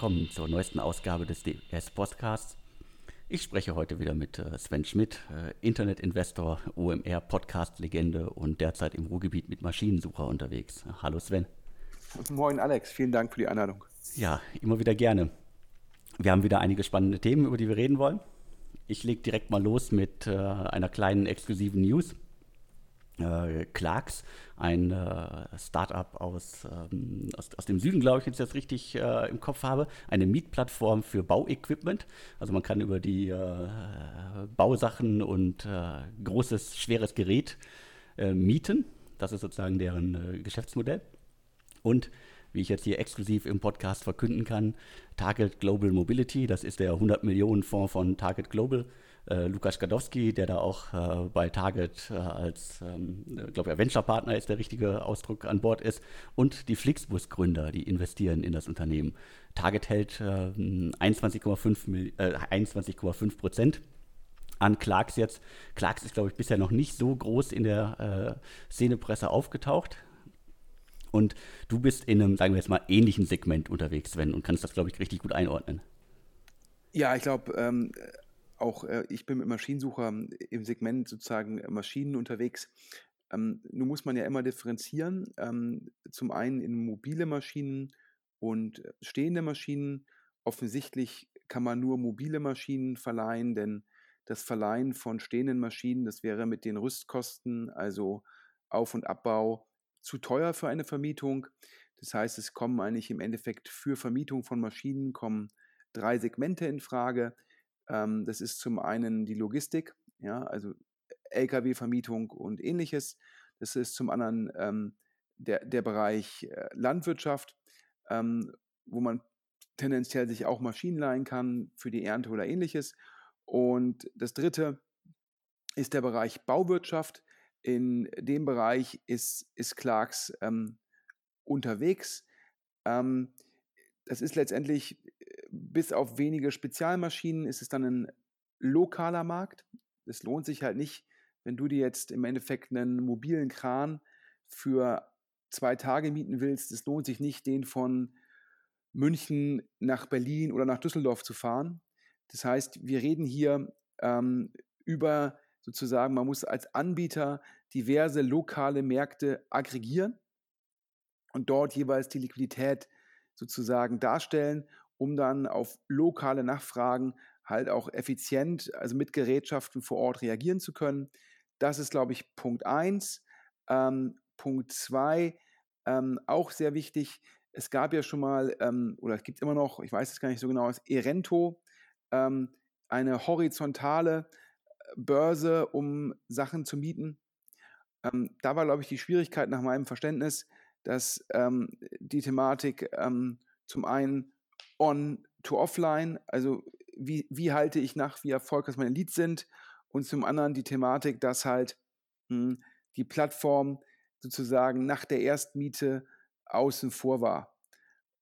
willkommen zur neuesten Ausgabe des DS Podcasts. Ich spreche heute wieder mit äh, Sven Schmidt, äh, Internetinvestor, OMR Podcast-Legende und derzeit im Ruhrgebiet mit Maschinensucher unterwegs. Hallo Sven. Moin Alex, vielen Dank für die Einladung. Ja, immer wieder gerne. Wir haben wieder einige spannende Themen, über die wir reden wollen. Ich lege direkt mal los mit äh, einer kleinen exklusiven News äh, Clarks, ein äh, Startup aus, ähm, aus, aus, dem Süden, glaube ich, wenn ich das richtig äh, im Kopf habe, eine Mietplattform für Bauequipment. Also man kann über die äh, Bausachen und äh, großes, schweres Gerät äh, mieten. Das ist sozusagen deren Geschäftsmodell. Und wie ich jetzt hier exklusiv im Podcast verkünden kann, Target Global Mobility, das ist der 100 Millionen Fonds von Target Global, äh, Lukas Gadowski, der da auch äh, bei Target äh, als, ähm, glaube ich, Venture-Partner ist der richtige Ausdruck an Bord ist, und die Flixbus-Gründer, die investieren in das Unternehmen. Target hält 21,5 äh, 21 Prozent an Clarks jetzt. Clarks ist, glaube ich, bisher noch nicht so groß in der äh, Szenepresse aufgetaucht. Und du bist in einem, sagen wir jetzt mal, ähnlichen Segment unterwegs, Sven, und kannst das, glaube ich, richtig gut einordnen. Ja, ich glaube, ähm, auch äh, ich bin mit Maschinensucher im Segment sozusagen Maschinen unterwegs. Ähm, nun muss man ja immer differenzieren. Ähm, zum einen in mobile Maschinen und stehende Maschinen. Offensichtlich kann man nur mobile Maschinen verleihen, denn das Verleihen von stehenden Maschinen, das wäre mit den Rüstkosten, also Auf- und Abbau, zu teuer für eine Vermietung. Das heißt, es kommen eigentlich im Endeffekt für Vermietung von Maschinen kommen drei Segmente in Frage. Ähm, das ist zum einen die Logistik, ja, also Lkw-Vermietung und ähnliches. Das ist zum anderen ähm, der, der Bereich äh, Landwirtschaft, ähm, wo man tendenziell sich auch Maschinen leihen kann für die Ernte oder ähnliches. Und das dritte ist der Bereich Bauwirtschaft. In dem Bereich ist, ist Clarks ähm, unterwegs. Ähm, das ist letztendlich bis auf wenige Spezialmaschinen ist es dann ein lokaler Markt. Es lohnt sich halt nicht, wenn du dir jetzt im Endeffekt einen mobilen Kran für zwei Tage mieten willst. Es lohnt sich nicht, den von München nach Berlin oder nach Düsseldorf zu fahren. Das heißt, wir reden hier ähm, über sozusagen, man muss als Anbieter diverse lokale Märkte aggregieren und dort jeweils die Liquidität sozusagen darstellen um dann auf lokale Nachfragen halt auch effizient, also mit Gerätschaften vor Ort reagieren zu können. Das ist, glaube ich, Punkt 1. Ähm, Punkt 2, ähm, auch sehr wichtig, es gab ja schon mal, ähm, oder es gibt immer noch, ich weiß es gar nicht so genau, Erento, ähm, eine horizontale äh, Börse, um Sachen zu mieten. Ähm, da war, glaube ich, die Schwierigkeit nach meinem Verständnis, dass ähm, die Thematik zum einen on to offline, also wie, wie halte ich nach, wie erfolgreich meine Leads sind und zum anderen die Thematik, dass halt mh, hm, die Plattform sozusagen nach der Erstmiete außen vor war.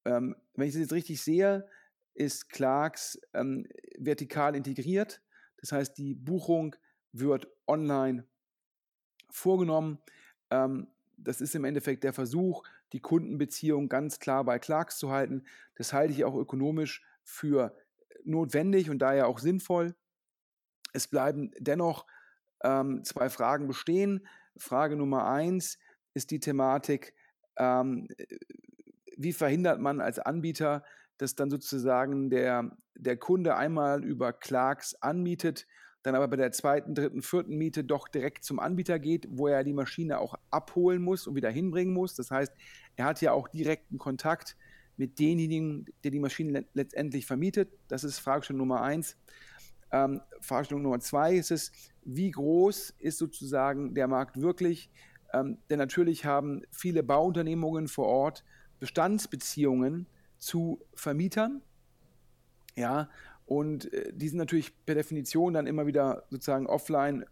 Ähm, wenn ich das jetzt richtig sehe, ist Clarks ähm, vertikal integriert. Das heißt, die Buchung wird online vorgenommen. Ähm, das ist im Endeffekt der Versuch, die Kundenbeziehung ganz klar bei Clarks zu halten. Das halte ich auch ökonomisch für notwendig und daher auch sinnvoll. Es bleiben dennoch ähm, zwei Fragen bestehen. Frage Nummer eins ist die Thematik, ähm, wie verhindert man als Anbieter, dass dann sozusagen der, der Kunde einmal über Clarks anmietet, dann aber bei der zweiten, dritten, vierten Miete doch direkt zum Anbieter geht, wo er die Maschine auch abholen muss und wieder hinbringen muss. Das heißt, er hat ja auch direkten Kontakt mit denjenigen, der die Maschine letztendlich vermietet. Das ist Fragestellung Nummer eins. Ähm, Fragestellung Nummer zwei ist es, wie groß ist sozusagen der Markt wirklich? Ähm, denn natürlich haben viele Bauunternehmungen vor Ort Bestandsbeziehungen zu Vermietern. Ja, und äh, die sind natürlich per Definition dann immer wieder sozusagen offline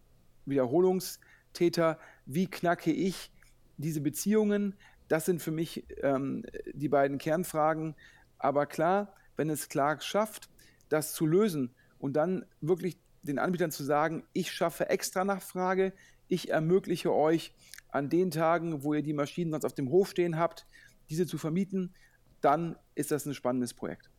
Wiederholungstäter. Wie knacke ich diese Beziehungen? Das sind für mich ähm, die beiden Kernfragen. Aber klar, wenn es Clark schafft, das zu lösen und dann wirklich den Anbietern zu sagen, ich schaffe extra Nachfrage, ich ermögliche euch an den Tagen, wo ihr die Maschinen sonst auf dem Hof stehen habt, diese zu vermieten, dann ist das ein spannendes Projekt.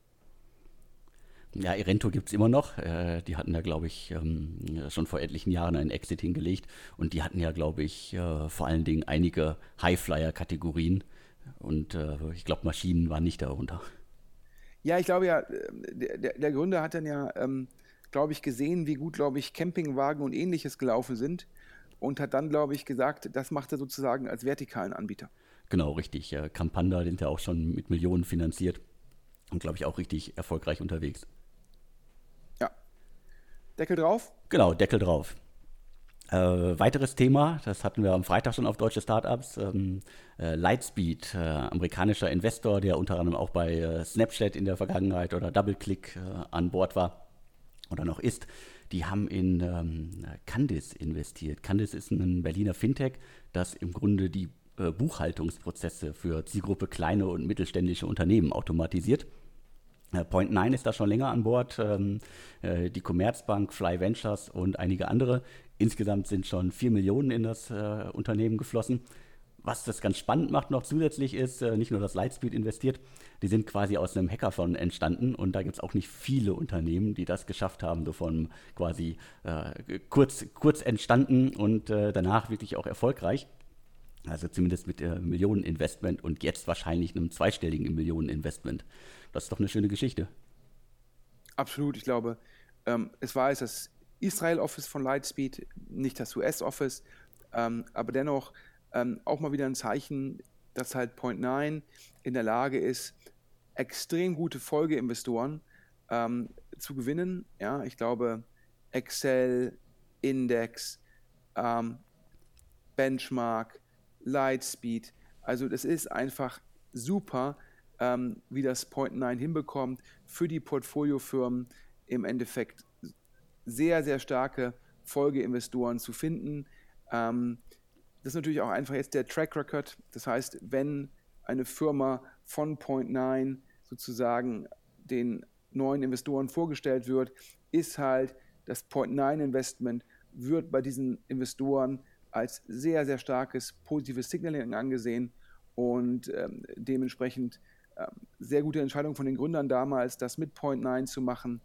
Ja, Irento gibt es immer noch. Äh, die hatten ja, glaube ich, ähm, schon vor etlichen Jahren einen Exit hingelegt. Und die hatten ja, glaube ich, äh, vor allen Dingen einige Highflyer-Kategorien. Und äh, ich glaube, Maschinen waren nicht darunter. Ja, ich glaube ja, der, der Gründer hat dann ja, ähm, glaube ich, gesehen, wie gut, glaube ich, Campingwagen und ähnliches gelaufen sind. Und hat dann, glaube ich, gesagt, das macht er sozusagen als vertikalen Anbieter. Genau, richtig. Campanda sind ja auch schon mit Millionen finanziert und, glaube ich, auch richtig erfolgreich unterwegs. Deckel drauf? Genau, Deckel drauf. Äh, weiteres Thema, das hatten wir am Freitag schon auf deutsche Startups. Ähm, äh, Lightspeed, äh, amerikanischer Investor, der unter anderem auch bei äh, Snapchat in der Vergangenheit oder DoubleClick äh, an Bord war oder noch ist. Die haben in ähm, Candice investiert. Candice ist ein Berliner Fintech, das im Grunde die äh, Buchhaltungsprozesse für Zielgruppe kleine und mittelständische Unternehmen automatisiert. Äh, Point 9 ist da schon länger an Bord, ähm, äh, die Commerzbank, Fly Ventures und einige andere. Insgesamt sind schon 4 Millionen in das äh, Unternehmen geflossen. Was das ganz spannend macht noch zusätzlich ist, nicht nur das Lightspeed investiert, die sind quasi aus einem Hackathon entstanden und da gibt es auch nicht viele Unternehmen, die das geschafft haben, so von quasi kurz, kurz entstanden und danach wirklich auch erfolgreich. Also zumindest mit äh, Millioneninvestment und jetzt wahrscheinlich einem zweistelligen Millioneninvestment. Das ist doch eine schöne Geschichte. Absolut, ich glaube, ähm, es war jetzt das Israel-Office von Lightspeed, nicht das US-Office, ähm, aber dennoch ähm, auch mal wieder ein Zeichen, dass halt Point 9 in der Lage ist, extrem gute Folgeinvestoren ähm, zu gewinnen. Ja, ich glaube, Excel, Index, ähm, Benchmark, Lightspeed. Also das ist einfach super, ähm, wie das Point 9 hinbekommt, für die Portfoliofirmen im Endeffekt sehr, sehr starke Folgeinvestoren zu finden. Ähm, das ist natürlich auch einfach jetzt der Track Record. Das heißt, wenn eine Firma von Point 9 sozusagen den neuen Investoren vorgestellt wird, ist halt das Point 9 Investment wird bei diesen Investoren als sehr, sehr starkes positives Signaling angesehen und ähm, dementsprechend ähm, sehr gute Entscheidung von den Gründern damals, das mit Point 9 zu machen.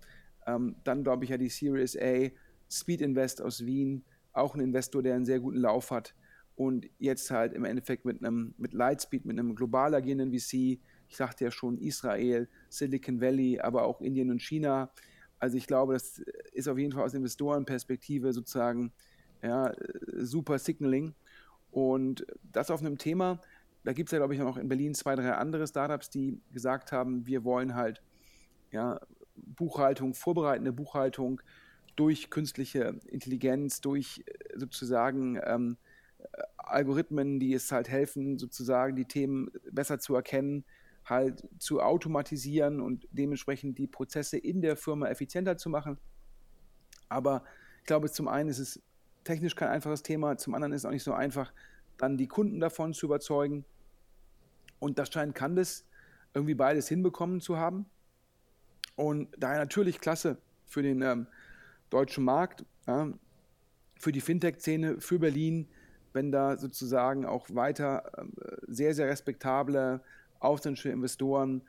Ähm, dann glaube ich ja die Series A, Speed Invest aus Wien, auch ein Investor, der einen sehr guten Lauf hat. Und jetzt halt im Endeffekt mit einem mit Lightspeed, mit einem global agierenden VC, ich sagte ja schon Israel, Silicon Valley, aber auch Indien und China. Also ich glaube, das ist auf jeden Fall aus Investorenperspektive sozusagen ja, super Signaling. Und das auf einem Thema, da gibt es ja, glaube ich, noch in Berlin zwei, drei andere Startups, die gesagt haben, wir wollen halt ja, Buchhaltung, vorbereitende Buchhaltung durch künstliche Intelligenz, durch äh, sozusagen ähm, Algorithmen, die es halt helfen, sozusagen die Themen besser zu erkennen, halt zu automatisieren und dementsprechend die Prozesse in der Firma effizienter zu machen. Aber ich glaube, zum einen ist es technisch kein einfaches Thema, zum anderen ist es auch nicht so einfach, dann die Kunden davon zu überzeugen. Und das scheint Candice irgendwie beides hinbekommen zu haben. Und daher natürlich klasse für den ähm, deutschen Markt, ja, für die Fintech-Szene, für Berlin, wenn da sozusagen auch weiter äh, sehr, sehr respektable ausländische Investoren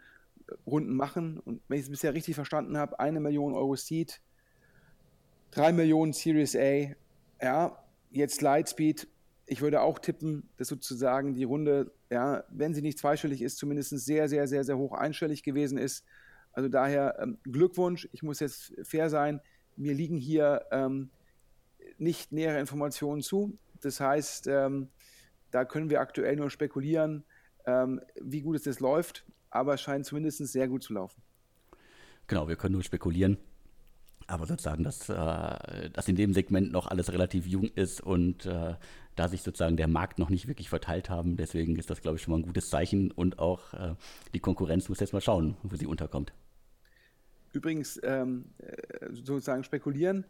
äh, Runden machen. Und wenn ich es bisher richtig verstanden habe, eine Million Euro Seed, drei Millionen Series A, ja, jetzt Lightspeed, ich würde auch tippen, dass sozusagen die Runde, ja, wenn sie nicht zweistellig ist, zumindest sehr, sehr, sehr, sehr hoch einstellig gewesen ist. Also daher ähm, Glückwunsch. Ich muss jetzt fair sein. Mir liegen hier ähm, nicht nähere Informationen zu. Das heißt, ähm, da können wir aktuell nur spekulieren, ähm, wie gut es jetzt läuft. Aber es scheint zumindest sehr gut zu laufen. Genau, wir können nur spekulieren. Aber sozusagen, dass, äh, dass in dem Segment noch alles relativ jung ist und äh, da sich sozusagen der Markt noch nicht wirklich verteilt haben. Deswegen ist das, glaube ich, schon mal ein gutes Zeichen und auch äh, die Konkurrenz muss jetzt mal schauen, wo sie unterkommt. Übrigens, ähm, äh, sozusagen spekulieren.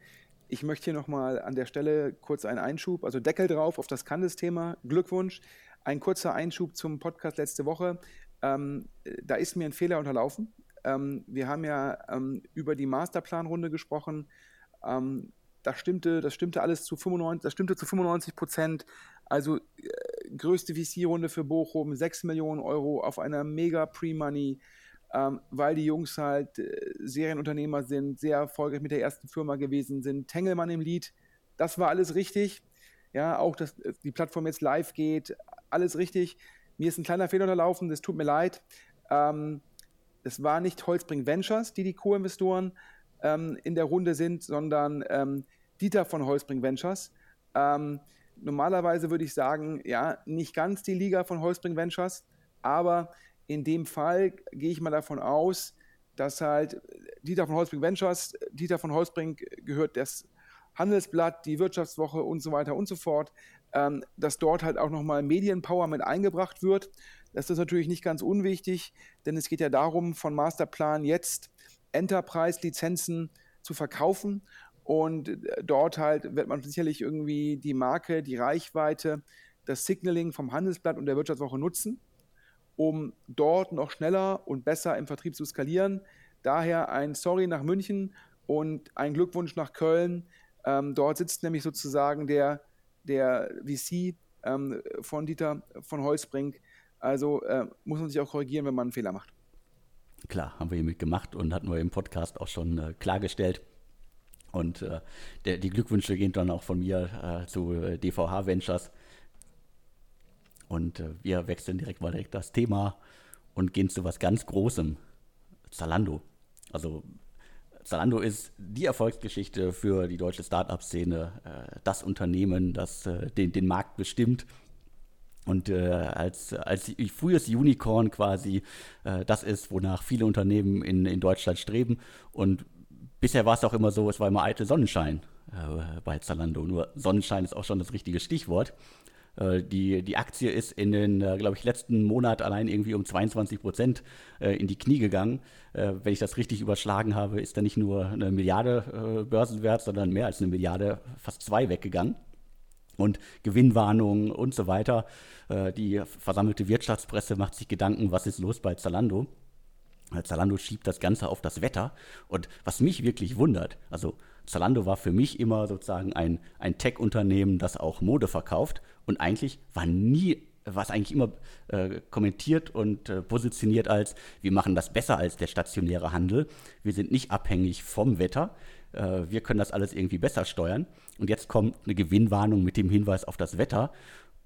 Ich möchte hier nochmal an der Stelle kurz einen Einschub, also Deckel drauf auf das Candice-Thema. Glückwunsch. Ein kurzer Einschub zum Podcast letzte Woche. Ähm, da ist mir ein Fehler unterlaufen. Ähm, wir haben ja ähm, über die Masterplanrunde gesprochen. Ähm, das stimmte, das stimmte alles zu 95, das stimmte zu 95 Prozent. Also äh, größte VC-Runde für Bochum, 6 Millionen Euro auf einer mega Pre-Money, ähm, weil die Jungs halt äh, Serienunternehmer sind, sehr erfolgreich mit der ersten Firma gewesen sind, Tengelmann im Lied. Das war alles richtig. Ja, auch, dass die Plattform jetzt live geht, alles richtig. Mir ist ein kleiner Fehler unterlaufen, das tut mir leid. Ähm, es war nicht Holzbring Ventures, die die Co-Investoren ähm, in der Runde sind, sondern ähm, Dieter von Holzbring Ventures. Ähm, normalerweise würde ich sagen, ja, nicht ganz die Liga von Holzbring Ventures, aber in dem Fall gehe ich mal davon aus, dass halt Dieter von Holzbring Ventures, Dieter von Holzbring gehört das Handelsblatt, die Wirtschaftswoche und so weiter und so fort, ähm, dass dort halt auch nochmal Medienpower mit eingebracht wird. Das ist natürlich nicht ganz unwichtig, denn es geht ja darum, von Masterplan jetzt Enterprise-Lizenzen zu verkaufen. Und äh, dort halt wird man sicherlich irgendwie die Marke, die Reichweite, das Signaling vom Handelsblatt und der Wirtschaftswoche nutzen um dort noch schneller und besser im Vertrieb zu skalieren. Daher ein Sorry nach München und ein Glückwunsch nach Köln. Ähm, dort sitzt nämlich sozusagen der, der VC ähm, von Dieter von Holzbrink. Also äh, muss man sich auch korrigieren, wenn man einen Fehler macht. Klar, haben wir hiermit gemacht und hatten wir im Podcast auch schon äh, klargestellt. Und äh, der, die Glückwünsche gehen dann auch von mir äh, zu DVH äh, Ventures und äh, wir wechseln direkt mal direkt das Thema und gehen zu was ganz Großem. Zalando. Also Zalando ist die Erfolgsgeschichte für die deutsche Startup-Szene, das Unternehmen, das den, den Markt bestimmt. Und äh, als, als frühes Unicorn quasi äh, das ist, wonach viele Unternehmen in, in Deutschland streben. Und bisher war es auch immer so, es war immer eitel Sonnenschein äh, bei Zalando. Nur Sonnenschein ist auch schon das richtige Stichwort. Äh, die, die Aktie ist in den, äh, glaube ich, letzten Monat allein irgendwie um 22 Prozent äh, in die Knie gegangen. wenn ich das richtig überschlagen habe, ist da nicht nur eine Milliarde Börsenwert, sondern mehr als eine Milliarde, fast zwei weggegangen. Und Gewinnwarnungen und so weiter. die versammelte Wirtschaftspresse macht sich Gedanken, was ist los bei Zalando. Zalando schiebt das Ganze auf das Wetter. Und was mich wirklich wundert, also Zalando war für mich immer sozusagen ein, ein Tech-Unternehmen, das auch Mode verkauft. Und eigentlich war nie, war es eigentlich immer äh, kommentiert und äh, positioniert als, wir machen das besser als der stationäre Handel. Wir sind nicht abhängig vom Wetter. Äh, wir können das alles irgendwie besser steuern. Und jetzt kommt eine Gewinnwarnung mit dem Hinweis auf das Wetter.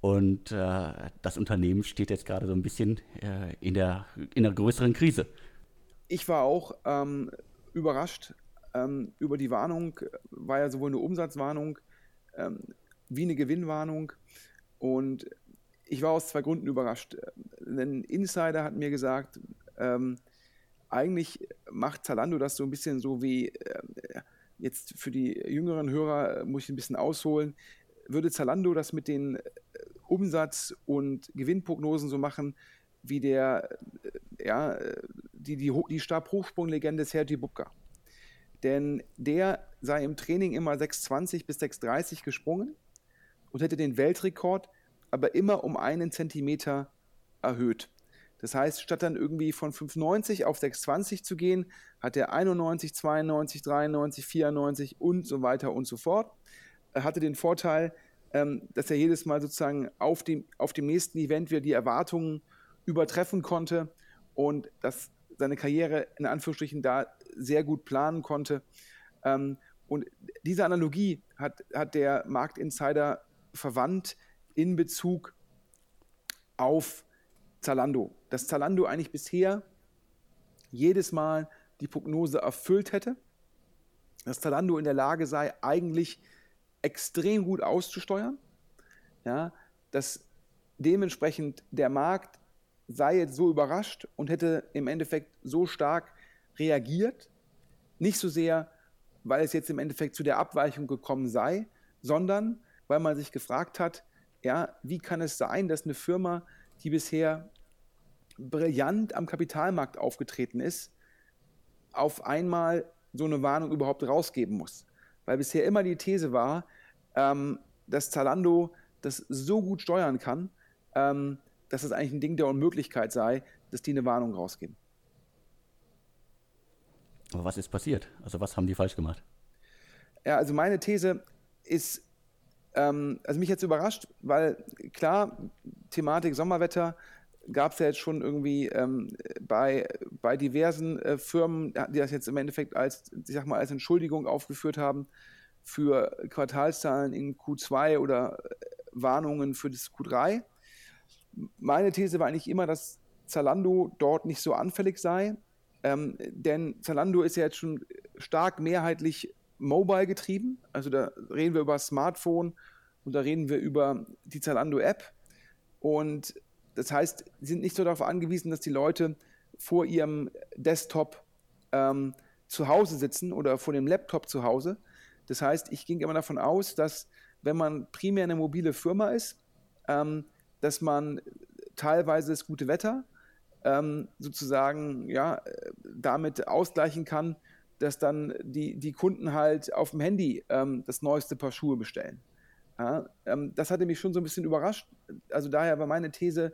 Und äh, das Unternehmen steht jetzt gerade so ein bisschen äh, in, der, in einer größeren Krise. Ich war auch ähm, überrascht ähm, über die Warnung, war ja sowohl eine Umsatzwarnung ähm, wie eine Gewinnwarnung. Und ich war aus zwei Gründen überrascht. Ein Insider hat mir gesagt, ähm, eigentlich macht Zalando das so ein bisschen so wie, äh, jetzt für die jüngeren Hörer muss ich ein bisschen ausholen, würde Zalando das mit den Umsatz- und Gewinnprognosen so machen, wie der, äh, ja, die, die, die Stabhochsprunglegende Sergei Bubka. Denn der sei im Training immer 6,20 bis 6,30 gesprungen und hätte den Weltrekord aber immer um einen Zentimeter erhöht. Das heißt, statt dann irgendwie von 5,90 auf 6,20 zu gehen, hat er 91, 92, 93, 94 und so weiter und so fort. Er hatte den Vorteil, ähm, dass er jedes Mal sozusagen auf dem, auf dem nächsten Event wieder die Erwartungen übertreffen konnte und dass seine Karriere in Anführungsstrichen da sehr gut planen konnte. Ähm, und diese Analogie hat, hat der Marktinsider verwandt in Bezug auf Zalando. Dass Zalando eigentlich bisher jedes Mal die Prognose erfüllt hätte, dass Zalando in der Lage sei, eigentlich extrem gut auszusteuern, ja, dass dementsprechend der Markt sei jetzt so überrascht und hätte im Endeffekt so stark reagiert. Nicht so sehr, weil es jetzt im Endeffekt zu der Abweichung gekommen sei, sondern weil man sich gefragt hat, ja, wie kann es sein, dass eine Firma, die bisher brillant am Kapitalmarkt aufgetreten ist, auf einmal so eine Warnung überhaupt rausgeben muss. Weil bisher immer die These war, ähm, dass Zalando das so gut steuern kann, ähm, dass es eigentlich ein Ding der Unmöglichkeit sei, dass die eine Warnung rausgeben. Aber was ist passiert? Also was haben die falsch gemacht? Ja, also meine These ist, ähm, also mich jetzt überrascht, weil klar, Thematik Sommerwetter, gab es ja jetzt schon irgendwie ähm, bei, bei diversen äh, Firmen, die das jetzt im Endeffekt als, ich sag mal, als Entschuldigung aufgeführt haben für Quartalszahlen in Q2 oder äh, Warnungen für das Q3. Meine These war eigentlich immer, dass Zalando dort nicht so anfällig sei, ähm, denn Zalando ist ja jetzt schon stark mehrheitlich mobile getrieben. Also da reden wir über Smartphone und da reden wir über die Zalando-App. Und das heißt, sie sind nicht so darauf angewiesen, dass die Leute vor ihrem Desktop ähm, zu Hause sitzen oder vor dem Laptop zu Hause. Das heißt, ich ging immer davon aus, dass wenn man primär eine mobile Firma ist, ähm, dass man teilweise das gute Wetter ähm, sozusagen ja, damit ausgleichen kann, dass dann die, die Kunden halt auf dem Handy ähm, das neueste Paar Schuhe bestellen. Ja, ähm, das hatte mich schon so ein bisschen überrascht. Also daher war meine These,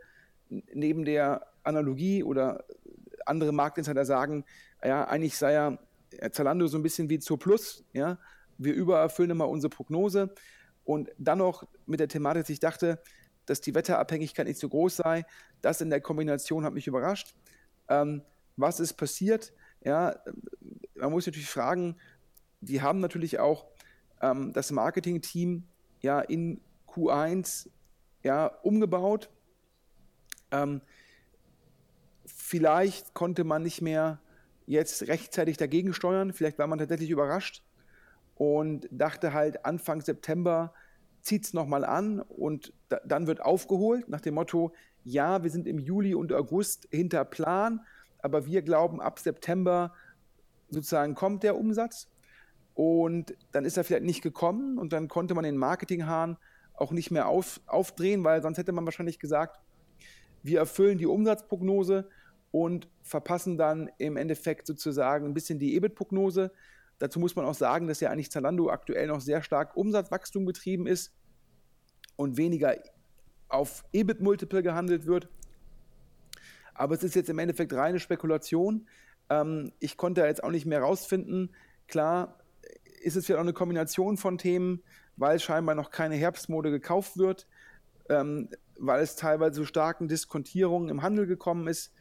neben der Analogie oder andere Marktinsider sagen, ja, eigentlich sei ja Zalando so ein bisschen wie zur Plus, ja, wir übererfüllen immer unsere Prognose und dann noch mit der Thematik, dass ich dachte, dass die Wetterabhängigkeit nicht so groß sei, das in der Kombination hat mich überrascht. Ähm, was ist passiert? Ja, man muss natürlich fragen, die haben natürlich auch ähm, das Marketing-Team ja in Q1 ja umgebaut. Ähm, vielleicht konnte man nicht mehr jetzt rechtzeitig dagegen steuern, vielleicht war man tatsächlich überrascht und dachte halt Anfang September zieht es nochmal an und da, dann wird aufgeholt nach dem Motto, ja, wir sind im Juli und August hinter Plan, aber wir glauben, ab September sozusagen kommt der Umsatz. Und dann ist er vielleicht nicht gekommen und dann konnte man den Marketinghahn auch nicht mehr auf, aufdrehen, weil sonst hätte man wahrscheinlich gesagt, wir erfüllen die Umsatzprognose und verpassen dann im Endeffekt sozusagen ein bisschen die EBIT-Prognose. Dazu muss man auch sagen, dass ja eigentlich Zalando aktuell noch sehr stark Umsatzwachstum getrieben ist und weniger auf EBIT-Multiple gehandelt wird. Aber es ist jetzt im Endeffekt reine Spekulation. Ähm, ich konnte jetzt auch nicht mehr rausfinden. Klar ist es vielleicht auch eine Kombination von Themen, weil scheinbar noch keine Herbstmode gekauft wird, ähm, weil es teilweise zu starken Diskontierungen im Handel gekommen ist.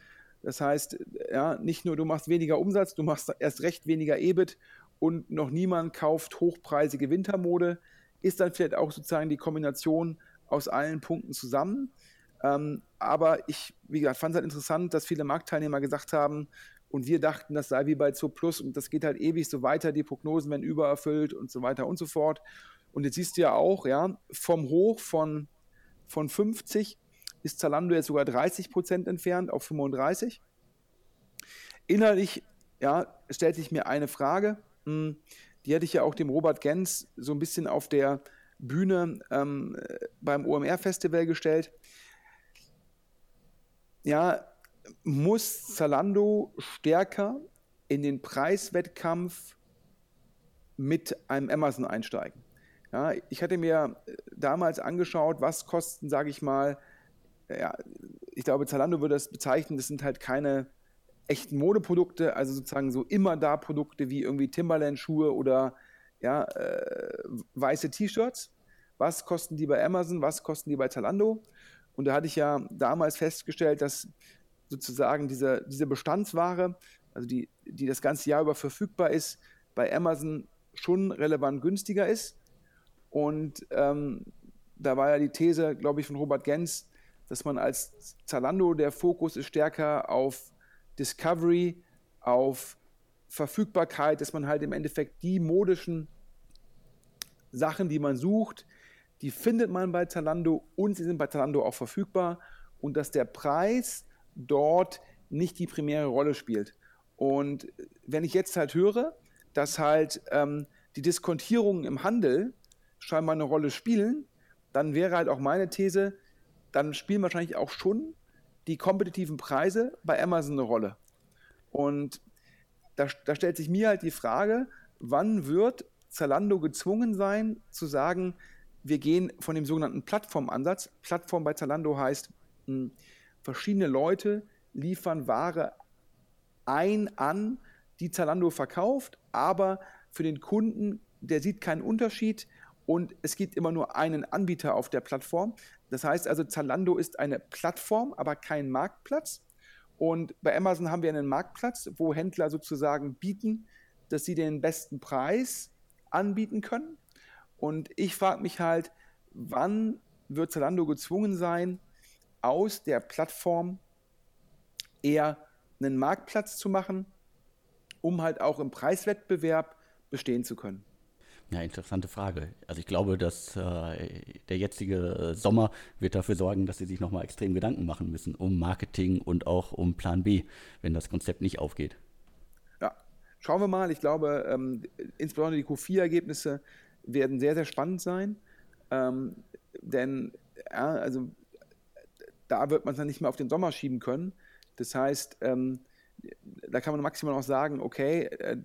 Das heißt, ja, nicht nur du machst weniger Umsatz, du machst erst recht weniger EBIT und noch niemand kauft hochpreisige Wintermode. Ist dann vielleicht auch sozusagen die Kombination aus allen Punkten zusammen. Ähm, aber ich, wie gesagt, fand es halt interessant, dass viele Marktteilnehmer gesagt haben, und wir dachten, das sei wie bei Zo Plus und das geht halt ewig so weiter, die Prognosen werden übererfüllt und so weiter und so fort. Und jetzt siehst du ja auch, ja, vom Hoch von, von 50 ist Zalando jetzt sogar 30 Prozent entfernt auf 35. Innerlich, ja, stellt sich mir eine Frage, hm, die hätte ich ja auch dem Robert Gens so ein bisschen auf der Bühne ähm, beim OMR-Festival gestellt. Ja, muss Zalando stärker in den Preiswettkampf mit einem Amazon einsteigen. Ja, ich hatte mir damals angeschaut, was kosten, sage ich mal, ja, ich glaube, Zalando würde das bezeichnen, das sind halt keine echten Modeprodukte, also sozusagen so immer da Produkte wie irgendwie Timberland-Schuhe oder ja, äh, weiße T-Shirts. Was kosten die bei Amazon, was kosten die bei Zalando? Und da hatte ich ja damals festgestellt, dass sozusagen diese, diese Bestandsware, also die, die das ganze Jahr über verfügbar ist, bei Amazon schon relevant günstiger ist. Und ähm, da war ja die These, glaube ich, von Robert Gens, dass man als Zalando der Fokus ist stärker auf Discovery, auf Verfügbarkeit, dass man halt im Endeffekt die modischen Sachen, die man sucht, die findet man bei Zalando und sie sind bei Zalando auch verfügbar und dass der Preis dort nicht die primäre Rolle spielt. Und wenn ich jetzt halt höre, dass halt ähm, die Diskontierungen im Handel scheinbar eine Rolle spielen, dann wäre halt auch meine These, dann spielen wahrscheinlich auch schon die kompetitiven Preise bei Amazon eine Rolle. Und da, da stellt sich mir halt die Frage, wann wird Zalando gezwungen sein zu sagen, wir gehen von dem sogenannten Plattformansatz. Plattform bei Zalando heißt, mh, hm, verschiedene Leute liefern Ware ein an, die Zalando verkauft, aber für den Kunden, der sieht keinen Unterschied und es gibt immer nur einen Anbieter auf der Plattform. Das heißt also, Zalando ist eine Plattform, aber kein Marktplatz. Und bei Amazon haben wir einen Marktplatz, wo Händler sozusagen bieten, dass sie den besten Preis anbieten können. Und ich frage mich halt, wann wird Zalando gezwungen sein, aus der Plattform eher einen Marktplatz zu machen, um halt auch im Preiswettbewerb bestehen zu können? Ja, interessante Frage. Also ich glaube, dass äh, der jetzige Sommer wird dafür sorgen, dass sie sich nochmal extrem Gedanken machen müssen um Marketing und auch um Plan B, wenn das Konzept nicht aufgeht. Ja, schauen wir mal. Ich glaube, ähm, insbesondere die Q4-Ergebnisse werden sehr, sehr spannend sein. Ähm, denn ja, also da wird man es dann nicht mehr auf den Sommer schieben können. Das heißt, ähm, da kann man maximal noch sagen, okay, äh,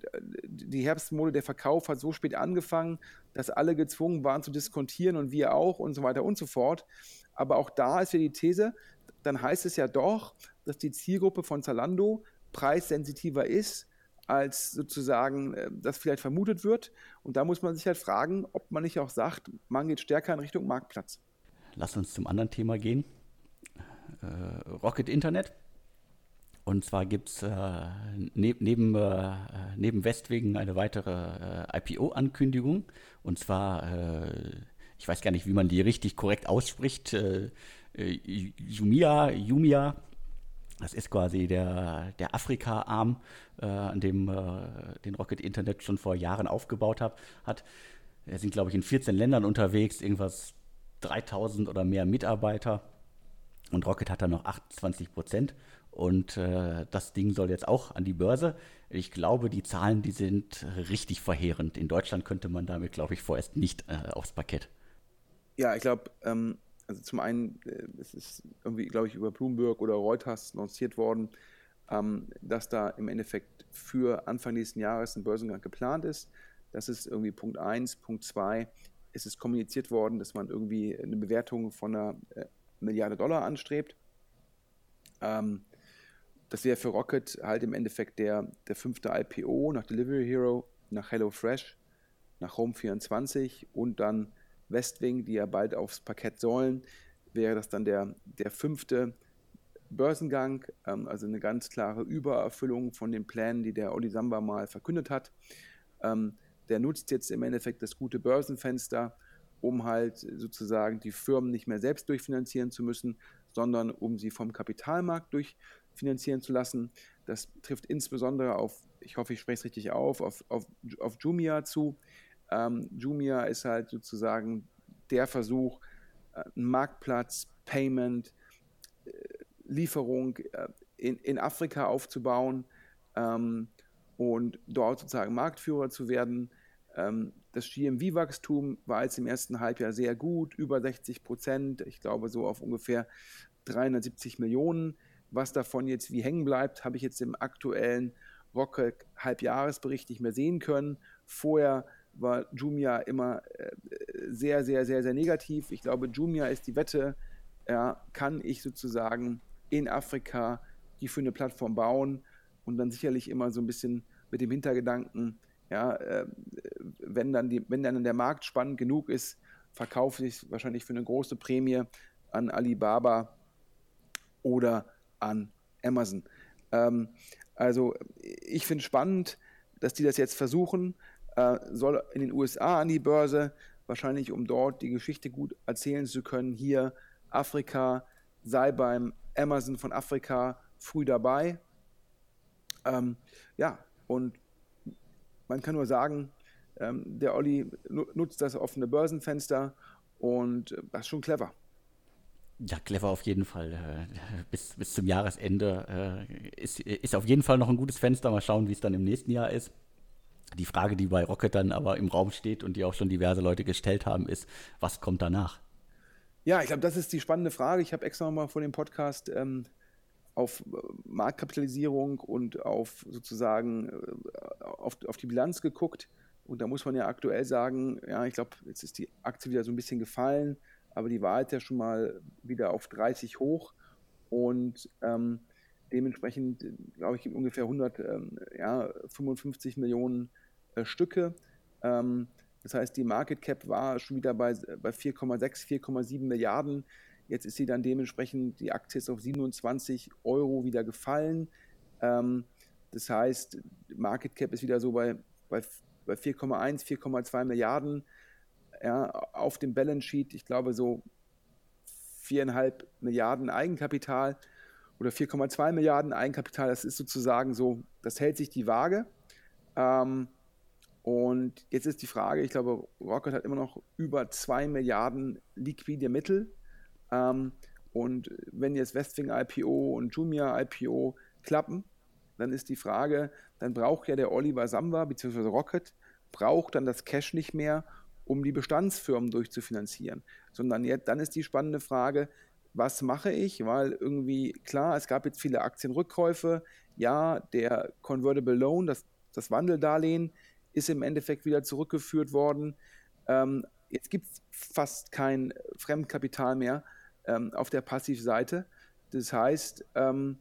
die Herbstmode, der Verkauf hat so spät angefangen, dass alle gezwungen waren zu diskontieren und wir auch und so weiter und so fort. Aber auch da ist ja die These, dann heißt es ja doch, dass die Zielgruppe von Zalando preissensitiver ist, als sozusagen äh, das vielleicht vermutet wird. Und da muss man sich halt fragen, ob man nicht auch sagt, man geht stärker in Richtung Marktplatz. Lass uns zum anderen Thema gehen. Äh, Rocket Internet und zwar gibt es äh, neb, neben, äh, neben Westwegen eine weitere äh, IPO-Ankündigung. Und zwar, äh, ich weiß gar nicht, wie man die richtig korrekt ausspricht, äh, äh, Jumia, Jumia, das ist quasi der, der Afrika-Arm, an dem den Rocket Internet schon vor Jahren aufgebaut hat. hat. Wir sind, glaube ich, in 14 Ländern unterwegs, irgendwas 3000 oder mehr Mitarbeiter. Und Rocket hat da noch 28 Prozent. Und äh, das Ding soll jetzt auch an die Börse. Ich glaube, die Zahlen, die sind richtig verheerend. In Deutschland könnte man damit, glaube ich, vorerst nicht äh, aufs Parkett. Ja, ich glaube, ähm, also zum einen, äh, es ist irgendwie, glaube ich, über Bloomberg oder Reuters lanciert worden, ähm, dass da im Endeffekt für Anfang nächsten Jahres ein Börsengang geplant ist. Das ist irgendwie Punkt 1. Punkt 2, es ist kommuniziert worden, dass man irgendwie eine Bewertung von einer äh, Milliarde Dollar anstrebt. Ähm, das wäre für Rocket halt im Endeffekt der, der fünfte IPO nach Delivery Hero, nach HelloFresh, nach Home24 und dann Westwing, die ja bald aufs Parkett sollen, wäre das dann der, der fünfte Börsengang, ähm, also eine ganz klare Übererfüllung von den Plänen, die der Oli Samba mal verkündet hat. Ähm, der nutzt jetzt im Endeffekt das gute Börsenfenster, um halt sozusagen die Firmen nicht mehr selbst durchfinanzieren zu müssen, sondern um sie vom Kapitalmarkt durchfinanzieren finanzieren zu lassen. Das trifft insbesondere auf, ich hoffe, ich spreche es richtig auf, auf, auf, auf Jumia zu. Ähm, Jumia ist halt sozusagen der Versuch, äh, Marktplatz, Payment, äh, Lieferung äh, in, in Afrika aufzubauen ähm, und dort sozusagen Marktführer zu werden. Ähm, das GMV-Wachstum war jetzt im ersten Halbjahr sehr gut, über 60 Prozent, ich glaube so auf ungefähr 370 Millionen. Was davon jetzt wie hängen bleibt, habe ich jetzt im aktuellen Rocket Halbjahresbericht nicht mehr sehen können. Vorher war Jumia immer äh, sehr, sehr, sehr, sehr negativ. Ich glaube, Jumia ist die Wette, ja, kann ich sozusagen in Afrika die für eine Plattform bauen und dann sicherlich immer so ein bisschen mit dem Hintergedanken, ja, äh, wenn, dann die, wenn dann der Markt spannend genug ist, verkaufe ich es wahrscheinlich für eine große Prämie an Alibaba oder an Amazon. Ähm, also ich finde spannend, dass die das jetzt versuchen, äh, soll in den USA an die Börse, wahrscheinlich um dort die Geschichte gut erzählen zu können. Hier Afrika, sei beim Amazon von Afrika früh dabei. Ähm, ja, und man kann nur sagen, ähm, der Olli nutzt das offene Börsenfenster und äh, das ist schon clever. Ja, clever auf jeden Fall. Äh, bis, bis zum Jahresende äh, ist, ist auf jeden Fall noch ein gutes Fenster. Mal schauen, wie es dann im nächsten Jahr ist. Die Frage, die bei Rocket dann aber im Raum steht und die auch schon diverse Leute gestellt haben, ist, was kommt danach? Ja, ich glaube, das ist die spannende Frage. Ich habe extra nochmal vor dem Podcast ähm, auf äh, Marktkapitalisierung und auf sozusagen auf, auf die Bilanz geguckt. Und da muss man ja aktuell sagen, ja, ich glaube, jetzt ist die Aktie wieder so ein bisschen gefallen aber die war jetzt ja schon mal wieder auf 30 hoch und ähm, dementsprechend, glaube ich, ungefähr 155 ähm, ja, Millionen äh, Stücke. Ähm, Das heißt, die Market Cap war schon wieder bei, bei 4,6, 4,7 Milliarden. Jetzt ist sie dann dementsprechend, die Aktie ist auf 27 Euro wieder gefallen. Ähm, das heißt, Market Cap ist wieder so bei, bei, bei 4,1, 4,2 Milliarden ja, auf dem Balance Sheet. Ich glaube, so 4,5 Milliarden Eigenkapital oder 4,2 Milliarden Eigenkapital. Das ist sozusagen so, das hält sich die Waage. Ähm, und jetzt ist die Frage, ich glaube, Rocket hat immer noch über 2 Milliarden liquide Mittel. Ähm, und wenn jetzt Westwing IPO und Jumia IPO klappen, dann ist die Frage, dann braucht ja der Oliver Samba bzw. Rocket, braucht dann das Cash nicht mehr, um die Bestandsfirmen durchzufinanzieren, sondern jetzt, dann ist die spannende Frage, was mache ich? Weil irgendwie, klar, es gab jetzt viele Aktienrückkäufe. Ja, der Convertible Loan, das, das Wandeldarlehen, ist im Endeffekt wieder zurückgeführt worden. Ähm, jetzt gibt es fast kein Fremdkapital mehr ähm, auf der Passivseite. Das heißt, ähm,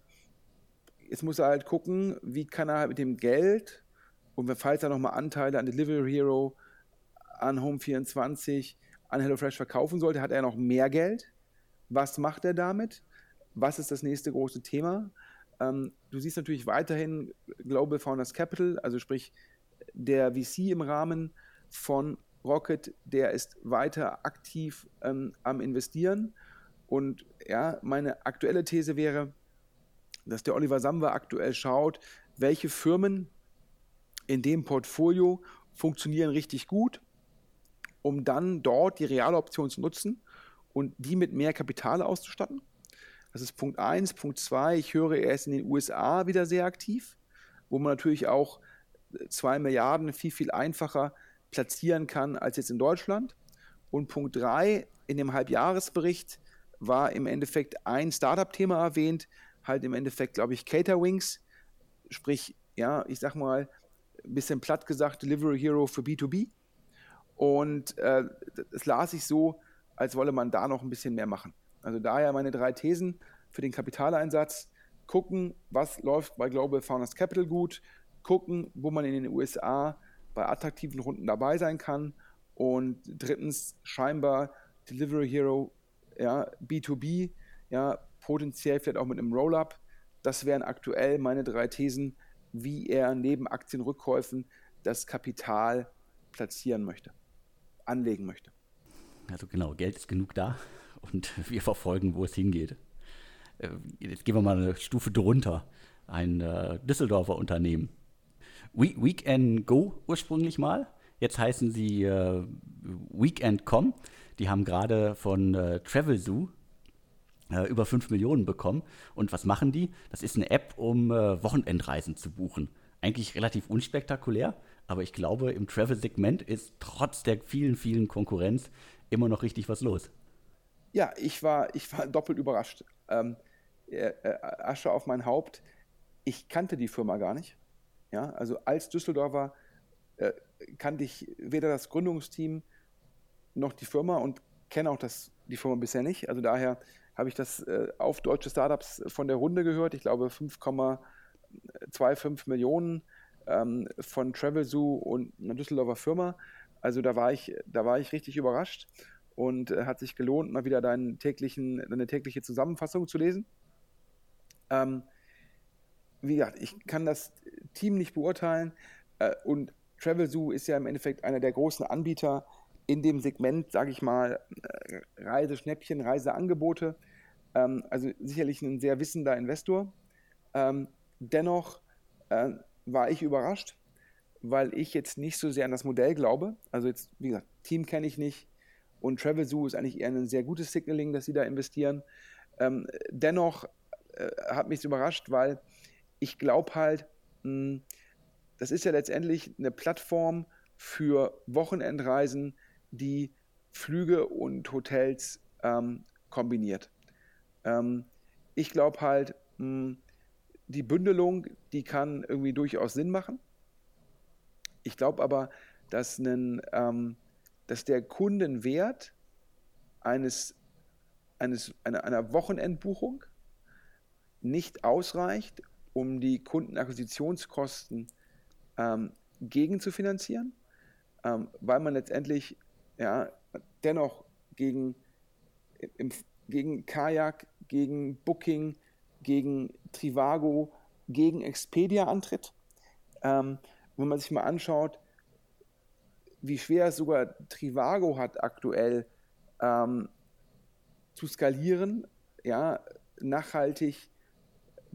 jetzt muss er halt gucken, wie kann er halt mit dem Geld und falls er nochmal Anteile an Delivery Hero, an Home24, an HelloFresh verkaufen sollte, hat er noch mehr Geld. Was macht er damit? Was ist das nächste große Thema? Ähm, du siehst natürlich weiterhin Global Founders Capital, also sprich der VC im Rahmen von Rocket, der ist weiter aktiv ähm, am Investieren. Und ja, meine aktuelle These wäre, dass der Oliver Samba aktuell schaut, welche Firmen in dem Portfolio funktionieren richtig gut, um dann dort die reale Option zu nutzen und die mit mehr Kapital auszustatten. Das ist Punkt 1. Punkt 2, ich höre, er ist in den USA wieder sehr aktiv, wo man natürlich auch 2 Milliarden viel, viel einfacher platzieren kann als jetzt in Deutschland. Und Punkt 3, in dem Halbjahresbericht war im Endeffekt ein Startup-Thema erwähnt, halt im Endeffekt, glaube ich, Caterwings, sprich, ja, ich sag mal, ein bisschen platt gesagt, Delivery Hero für B2B. Und äh, las ich so, als wolle man da noch ein bisschen mehr machen. Also daher meine drei Thesen für den Kapitaleinsatz. Gucken, was läuft bei Global Founders Capital gut, gucken, wo man in den USA bei attraktiven Runden dabei sein kann. Und drittens, scheinbar Delivery Hero, ja, B2B, ja, potenziell vielleicht auch mit einem Roll-up. Das wären aktuell meine drei Thesen, wie er neben Aktienrückkäufen das Kapital platzieren möchte, anlegen möchte. Also genau, Geld ist genug da und wir verfolgen, wo es hingeht. Äh, jetzt gehen wir mal eine Stufe drunter. Ein äh, Düsseldorfer Unternehmen. We Weekend Go ursprünglich mal. Jetzt heißen sie äh, Weekend.com. Die haben gerade von äh, Travel Zoo äh, über 5 Millionen bekommen. Und was machen die? Das ist eine App, um äh, Wochenendreisen zu buchen. Eigentlich relativ unspektakulär, aber ich glaube, im Travel-Segment ist trotz der vielen, vielen Konkurrenz immer noch richtig was los. Ja, ich war, ich war doppelt überrascht. Ähm, äh, äh, Asche auf mein Haupt. Ich kannte die Firma gar nicht. Ja, also als Düsseldorfer äh, kannte ich weder das Gründungsteam noch die Firma und kenne auch das, die Firma bisher nicht. Also daher habe ich das äh, auf deutsche Startups von der Runde gehört. Ich glaube 5,25 Millionen ähm, von Travelzoo und einer Düsseldorfer Firma. Also da war ich, da war ich richtig überrascht und äh, hat sich gelohnt, mal wieder deinen täglichen, deine tägliche Zusammenfassung zu lesen. Ähm, wie gesagt, ich kann das Team nicht beurteilen äh, und Travelzoo ist ja im Endeffekt einer der großen Anbieter in dem Segment, sage ich mal, äh, Reiseschnäppchen, Reiseangebote. Ähm, also sicherlich ein sehr wissender Investor. Ähm, dennoch äh, war ich überrascht, weil ich jetzt nicht so sehr an das Modell glaube. Also jetzt, wie gesagt, Team kenne ich nicht und Travelzoo ist eigentlich eher ein sehr gutes Signaling, dass sie da investieren. Ähm, dennoch äh, hat mich überrascht, weil ich glaube halt, mh, hm, das ist ja letztendlich eine Plattform für Wochenendreisen, die Flüge und Hotels ähm, kombiniert. Ähm, ich glaube halt, mh, hm, die Bündelung, die kann irgendwie durchaus Sinn machen. Ich glaube aber, dass, einen, ähm, dass der Kundenwert eines, eines, einer, einer Wochenendbuchung nicht ausreicht, um die Kundenakquisitionskosten ähm, gegen ähm, weil man letztendlich ja, dennoch gegen, im, gegen Kajak, gegen Booking, gegen Trivago, gegen Expedia antritt. Ähm, wenn man sich mal anschaut, wie schwer es sogar Trivago hat aktuell ähm, zu skalieren, ja, nachhaltig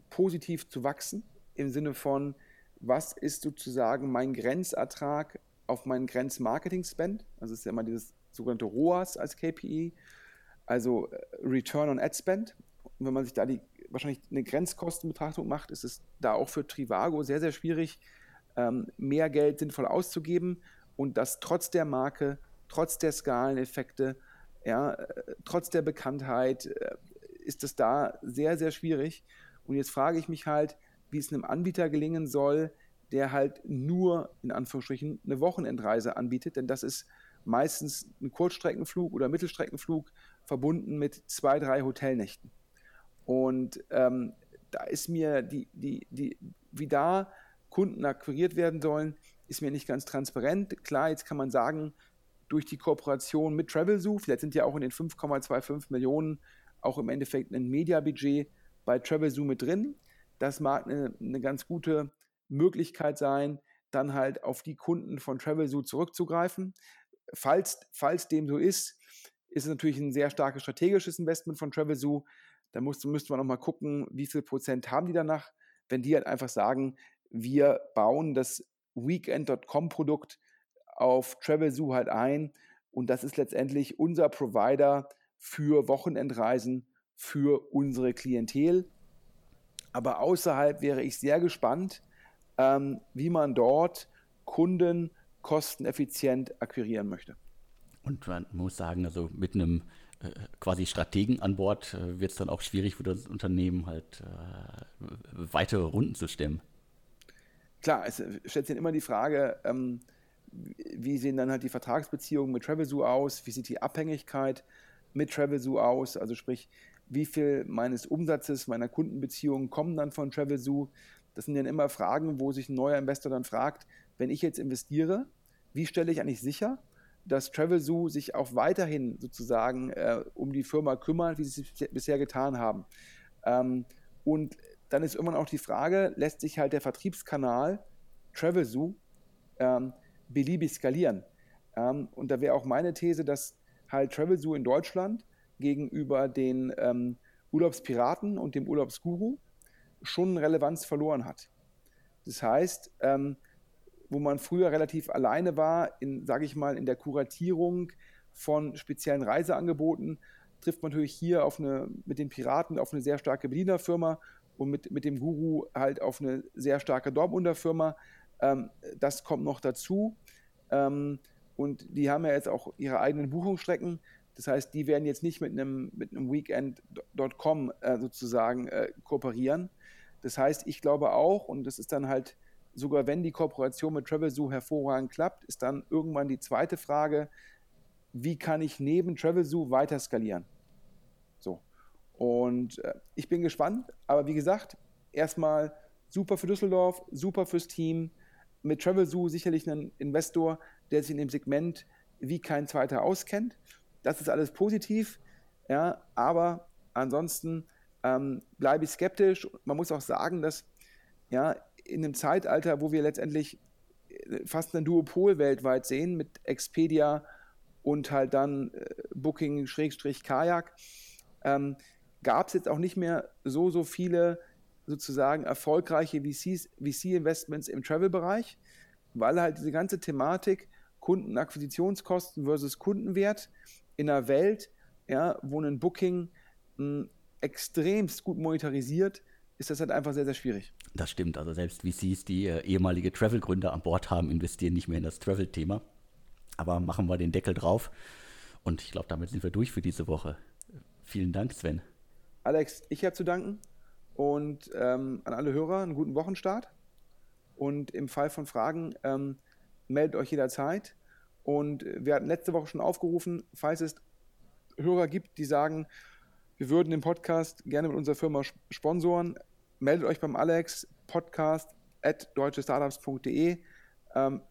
positiv zu wachsen, im Sinne von, was ist sozusagen mein Grenzertrag auf meinen Grenzmarketing-Spend? Also ist ja immer dieses sogenannte ROAS als KPI, also äh, Return on Ad Spend. Und wenn man sich da die wahrscheinlich eine Grenzkostenbetrachtung macht, ist es da auch für Trivago sehr, sehr schwierig, ähm, mehr Geld sinnvoll auszugeben und das trotz der Marke, trotz der Skaleneffekte, ja, äh, trotz der Bekanntheit äh, ist es da sehr, sehr schwierig. Und jetzt frage ich mich halt, wie es einem Anbieter gelingen soll, der halt nur in Anführungsstrichen eine Wochenendreise anbietet, denn das ist meistens ein Kurzstreckenflug oder Mittelstreckenflug verbunden mit zwei, drei Hotelnächten. Und ähm, da ist mir die, die, die, wie da Kunden akquiriert werden sollen, ist mir nicht ganz transparent. Klar, jetzt kann man sagen, durch die Kooperation mit Travelzoo, vielleicht sind ja auch in den 5,25 Millionen auch im Endeffekt ein Mediabudget bei Travelzoo mit drin. Das mag eine, eine ganz gute Möglichkeit sein, dann halt auf die Kunden von Travelzoo zurückzugreifen. Falls, falls dem so ist, ist es natürlich ein sehr starkes strategisches Investment von Travelzoo. Da musste, müsste man nochmal gucken, wie viel Prozent haben die danach, wenn die halt einfach sagen, wir bauen das Weekend.com-Produkt auf Travelzoo halt ein und das ist letztendlich unser Provider für Wochenendreisen für unsere Klientel. Aber außerhalb wäre ich sehr gespannt, ähm, wie man dort Kunden kosteneffizient akquirieren möchte. Und man muss sagen, also mit einem quasi Strategen an Bord äh, wird es dann auch schwierig für das Unternehmen halt äh, weitere Runden zu stemmen. Klar, es stellt sich immer die Frage, ähm, wie sehen dann halt die Vertragsbeziehungen mit Travelzoo aus, wie sieht die Abhängigkeit mit Travelzoo aus, also sprich, wie viel meines Umsatzes, meiner Kundenbeziehungen kommen dann von Travelzoo. Das sind dann immer Fragen, wo sich ein neuer Investor dann fragt, wenn ich jetzt investiere, wie stelle ich eigentlich sicher, dass Travelzoo sich auch weiterhin sozusagen äh, um die Firma kümmert, wie sie es bisher getan haben. Ähm, und dann ist immer auch die Frage, lässt sich halt der Vertriebskanal Travelzoo ähm, beliebig skalieren? Ähm, und da wäre auch meine These, dass halt Travelzoo in Deutschland gegenüber den ähm, Urlaubspiraten und dem Urlaubsguru schon Relevanz verloren hat. Das heißt, ähm, wo man früher relativ alleine war, in, sage ich mal, in der Kuratierung von speziellen Reiseangeboten, trifft man natürlich hier auf eine, mit den Piraten auf eine sehr starke Berliner Firma und mit, mit dem Guru halt auf eine sehr starke Dortmunder Firma. Ähm, das kommt noch dazu. Ähm, und die haben ja jetzt auch ihre eigenen Buchungsstrecken. Das heißt, die werden jetzt nicht mit einem, mit einem Weekend.com äh, sozusagen äh, kooperieren. Das heißt, ich glaube auch, und das ist dann halt, sogar wenn die Kooperation mit Travelzoo hervorragend klappt, ist dann irgendwann die zweite Frage, wie kann ich neben Travelzoo weiter skalieren? So. Und äh, ich bin gespannt, aber wie gesagt, erstmal super für Düsseldorf, super fürs Team. Mit Travelzoo sicherlich ein Investor, der sich in dem Segment wie kein zweiter auskennt. Das ist alles positiv, ja, aber ansonsten ähm, bleibe ich skeptisch. Man muss auch sagen, dass ja, in einem Zeitalter, wo wir letztendlich äh, fast ein Duopol weltweit sehen mit Expedia und halt dann äh, Booking-Kajak, ähm, gab es jetzt auch nicht mehr so, so viele sozusagen erfolgreiche VC-Investments im Travel-Bereich, weil halt diese ganze Thematik Kundenakquisitionskosten versus Kundenwert in einer Welt, ja, wo ein Booking mh, extremst gut monetarisiert, ist das halt einfach sehr, sehr schwierig. Das stimmt. Also selbst VCs, die äh, ehemalige Travel-Gründer an Bord haben, investieren nicht mehr in das Travel-Thema. Aber machen wir den Deckel drauf. Und ich glaube, damit sind wir durch für diese Woche. Vielen Dank, Sven. Alex, ich habe zu danken. Und ähm, an alle Hörer einen guten Wochenstart. Und im Fall von Fragen ähm, meldet euch jederzeit. Und wir hatten letzte Woche schon aufgerufen, falls es Hörer gibt, die sagen, wir würden den Podcast gerne mit unserer Firma sponsoren, meldet euch beim Alex, podcast at deutschestartups.de. Ähm,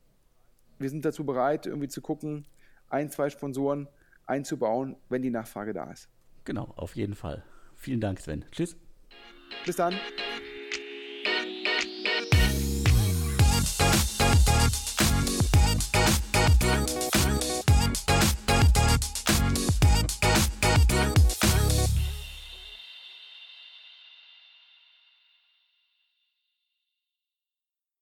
wir sind dazu bereit, irgendwie zu gucken, ein, zwei Sponsoren einzubauen, wenn die Nachfrage da ist. Genau, auf jeden Fall. Vielen Dank, Sven. Tschüss. Bis dann.